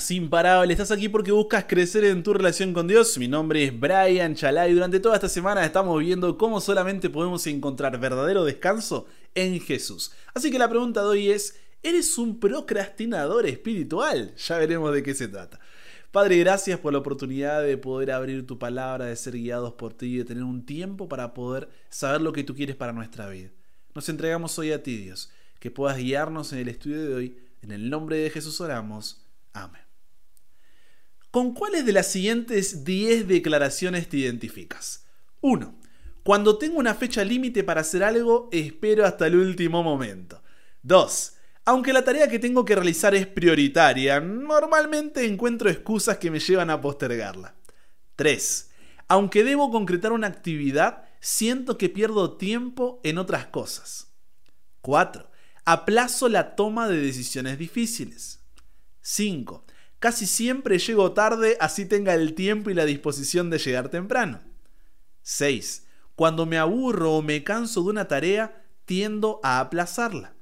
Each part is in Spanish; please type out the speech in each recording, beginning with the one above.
Buenas, imparable. Estás aquí porque buscas crecer en tu relación con Dios. Mi nombre es Brian Chalá y durante toda esta semana estamos viendo cómo solamente podemos encontrar verdadero descanso en Jesús. Así que la pregunta de hoy es, ¿eres un procrastinador espiritual? Ya veremos de qué se trata. Padre, gracias por la oportunidad de poder abrir tu palabra, de ser guiados por ti y de tener un tiempo para poder saber lo que tú quieres para nuestra vida. Nos entregamos hoy a ti, Dios, que puedas guiarnos en el estudio de hoy. En el nombre de Jesús oramos. Amén. ¿Con cuáles de las siguientes 10 declaraciones te identificas? 1. Cuando tengo una fecha límite para hacer algo, espero hasta el último momento. 2. Aunque la tarea que tengo que realizar es prioritaria, normalmente encuentro excusas que me llevan a postergarla. 3. Aunque debo concretar una actividad, siento que pierdo tiempo en otras cosas. 4. Aplazo la toma de decisiones difíciles. 5. Casi siempre llego tarde así tenga el tiempo y la disposición de llegar temprano. 6. Cuando me aburro o me canso de una tarea, tiendo a aplazarla.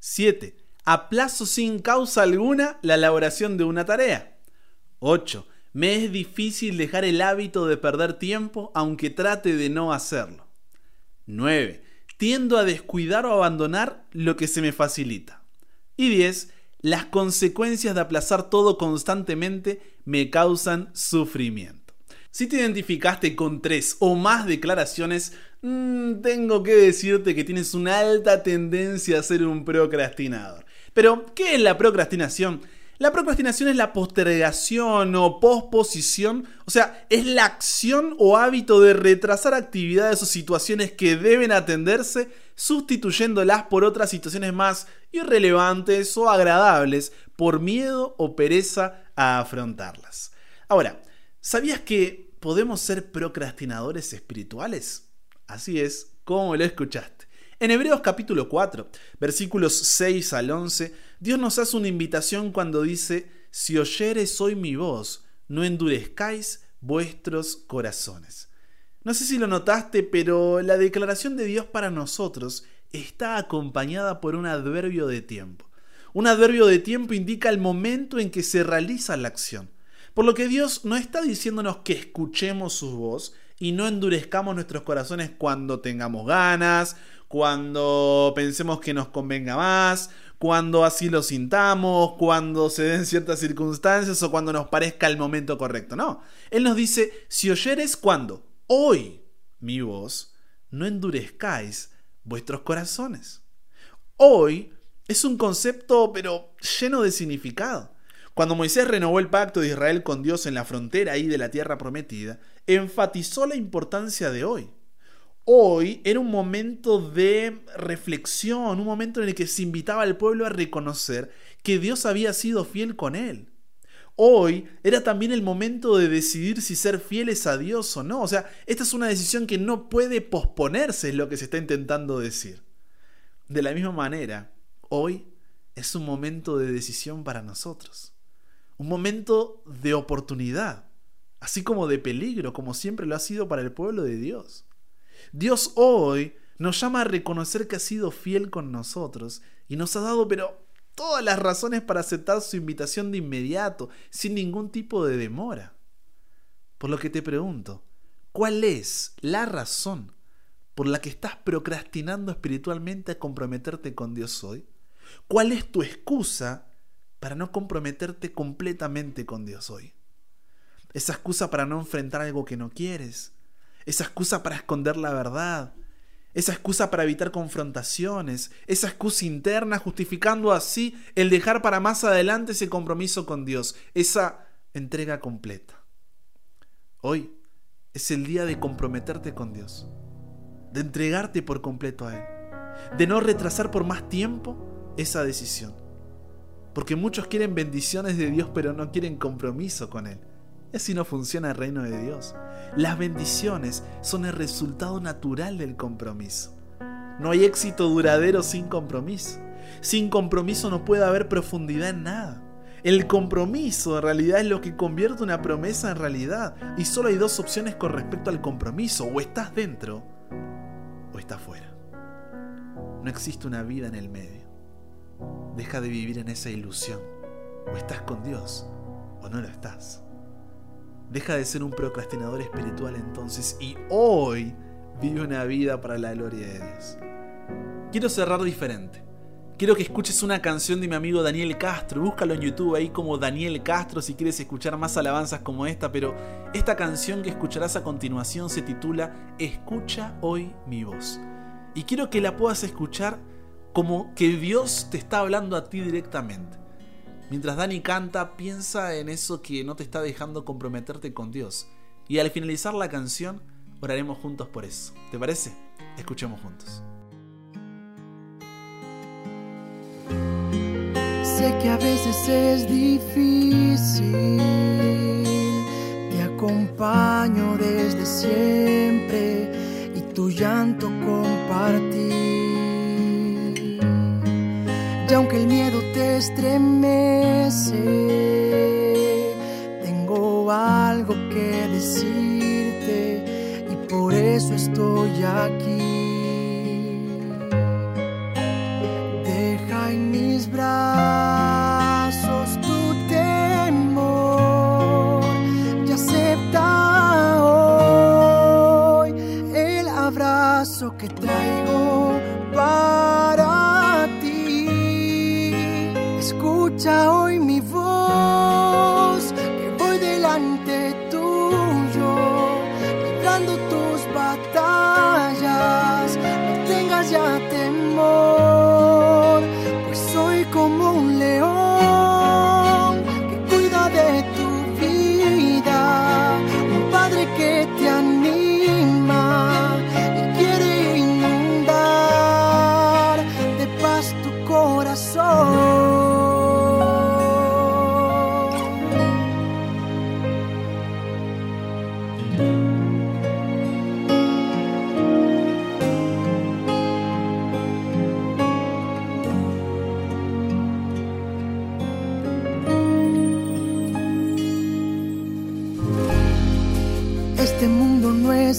7. Aplazo sin causa alguna la elaboración de una tarea. 8. Me es difícil dejar el hábito de perder tiempo aunque trate de no hacerlo. 9. Tiendo a descuidar o abandonar lo que se me facilita. Y 10 las consecuencias de aplazar todo constantemente me causan sufrimiento. Si te identificaste con tres o más declaraciones, mm, tengo que decirte que tienes una alta tendencia a ser un procrastinador. Pero, ¿qué es la procrastinación? La procrastinación es la postergación o posposición, o sea, es la acción o hábito de retrasar actividades o situaciones que deben atenderse, sustituyéndolas por otras situaciones más irrelevantes o agradables por miedo o pereza a afrontarlas. Ahora, ¿sabías que podemos ser procrastinadores espirituales? Así es, como lo escuchaste. En Hebreos capítulo 4, versículos 6 al 11, Dios nos hace una invitación cuando dice, si oyeres hoy mi voz, no endurezcáis vuestros corazones. No sé si lo notaste, pero la declaración de Dios para nosotros está acompañada por un adverbio de tiempo. Un adverbio de tiempo indica el momento en que se realiza la acción. Por lo que Dios no está diciéndonos que escuchemos su voz y no endurezcamos nuestros corazones cuando tengamos ganas, cuando pensemos que nos convenga más, cuando así lo sintamos, cuando se den ciertas circunstancias o cuando nos parezca el momento correcto. No, Él nos dice, si oyeres cuando, hoy, mi voz, no endurezcáis vuestros corazones. Hoy es un concepto pero lleno de significado. Cuando Moisés renovó el pacto de Israel con Dios en la frontera ahí de la tierra prometida, enfatizó la importancia de hoy. Hoy era un momento de reflexión, un momento en el que se invitaba al pueblo a reconocer que Dios había sido fiel con él. Hoy era también el momento de decidir si ser fieles a Dios o no. O sea, esta es una decisión que no puede posponerse, es lo que se está intentando decir. De la misma manera, hoy es un momento de decisión para nosotros. Un momento de oportunidad, así como de peligro, como siempre lo ha sido para el pueblo de Dios. Dios hoy nos llama a reconocer que ha sido fiel con nosotros y nos ha dado, pero todas las razones para aceptar su invitación de inmediato, sin ningún tipo de demora. Por lo que te pregunto, ¿cuál es la razón por la que estás procrastinando espiritualmente a comprometerte con Dios hoy? ¿Cuál es tu excusa para no comprometerte completamente con Dios hoy? Esa excusa para no enfrentar algo que no quieres. Esa excusa para esconder la verdad esa excusa para evitar confrontaciones, esa excusa interna justificando así el dejar para más adelante ese compromiso con Dios, esa entrega completa. Hoy es el día de comprometerte con Dios, de entregarte por completo a Él, de no retrasar por más tiempo esa decisión. Porque muchos quieren bendiciones de Dios pero no quieren compromiso con Él. Y así no funciona el reino de Dios. Las bendiciones son el resultado natural del compromiso. No hay éxito duradero sin compromiso. Sin compromiso no puede haber profundidad en nada. El compromiso en realidad es lo que convierte una promesa en realidad. Y solo hay dos opciones con respecto al compromiso. O estás dentro o estás fuera. No existe una vida en el medio. Deja de vivir en esa ilusión. O estás con Dios o no lo estás. Deja de ser un procrastinador espiritual entonces y hoy vive una vida para la gloria de Dios. Quiero cerrar diferente. Quiero que escuches una canción de mi amigo Daniel Castro. Búscalo en YouTube ahí como Daniel Castro si quieres escuchar más alabanzas como esta. Pero esta canción que escucharás a continuación se titula Escucha hoy mi voz. Y quiero que la puedas escuchar como que Dios te está hablando a ti directamente. Mientras Dani canta, piensa en eso que no te está dejando comprometerte con Dios. Y al finalizar la canción, oraremos juntos por eso. ¿Te parece? Escuchemos juntos. Sé que a veces es difícil, te acompaño desde siempre y tu llanto compartí. Y aunque el miedo te estremece, que traigo para ti. Escucha hoy mi voz que voy delante tuyo, librando tus batallas. No tengas ya temor,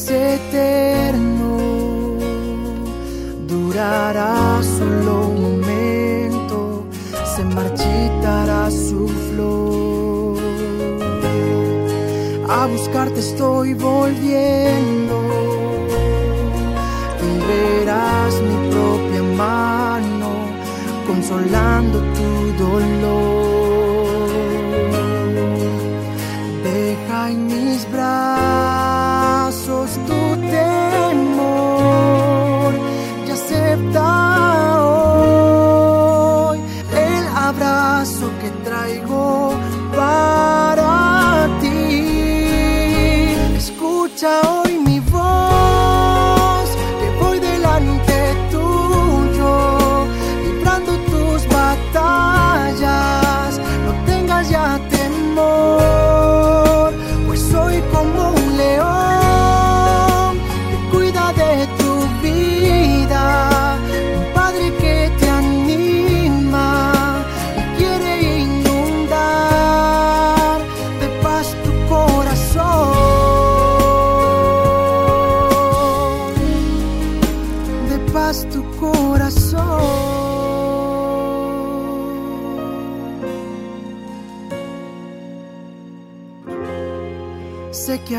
eterno, durará solo un momento, se marchitará su flor. A buscarte estoy volviendo y verás mi propia mano consolando tu dolor.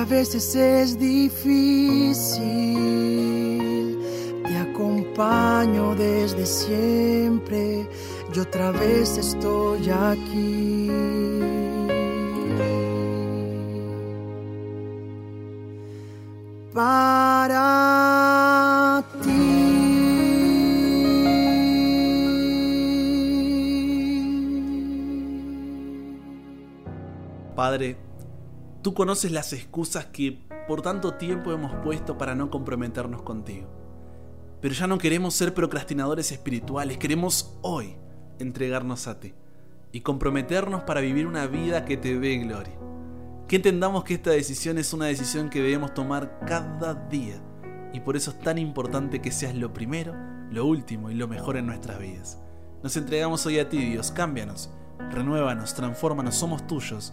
A veces es difícil, te acompaño desde siempre y otra vez estoy aquí. Para ti. Padre, tú conoces las excusas que por tanto tiempo hemos puesto para no comprometernos contigo. Pero ya no queremos ser procrastinadores espirituales, queremos hoy entregarnos a ti y comprometernos para vivir una vida que te dé gloria. Que entendamos que esta decisión es una decisión que debemos tomar cada día y por eso es tan importante que seas lo primero, lo último y lo mejor en nuestras vidas. Nos entregamos hoy a ti, Dios, cámbianos, renuévanos, transfórmanos, somos tuyos.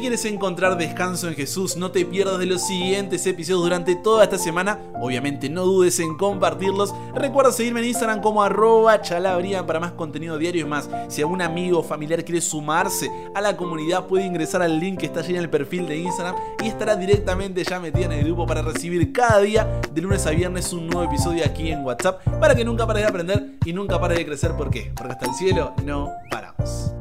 Si quieres encontrar descanso en Jesús, no te pierdas de los siguientes episodios durante toda esta semana. Obviamente no dudes en compartirlos. Recuerda seguirme en Instagram como arroba chalabrian para más contenido diario y más. Si algún amigo o familiar quiere sumarse a la comunidad, puede ingresar al link que está allí en el perfil de Instagram y estará directamente ya metida en el grupo para recibir cada día, de lunes a viernes, un nuevo episodio aquí en WhatsApp para que nunca pares de aprender y nunca pares de crecer. ¿Por qué? Porque hasta el cielo no paramos.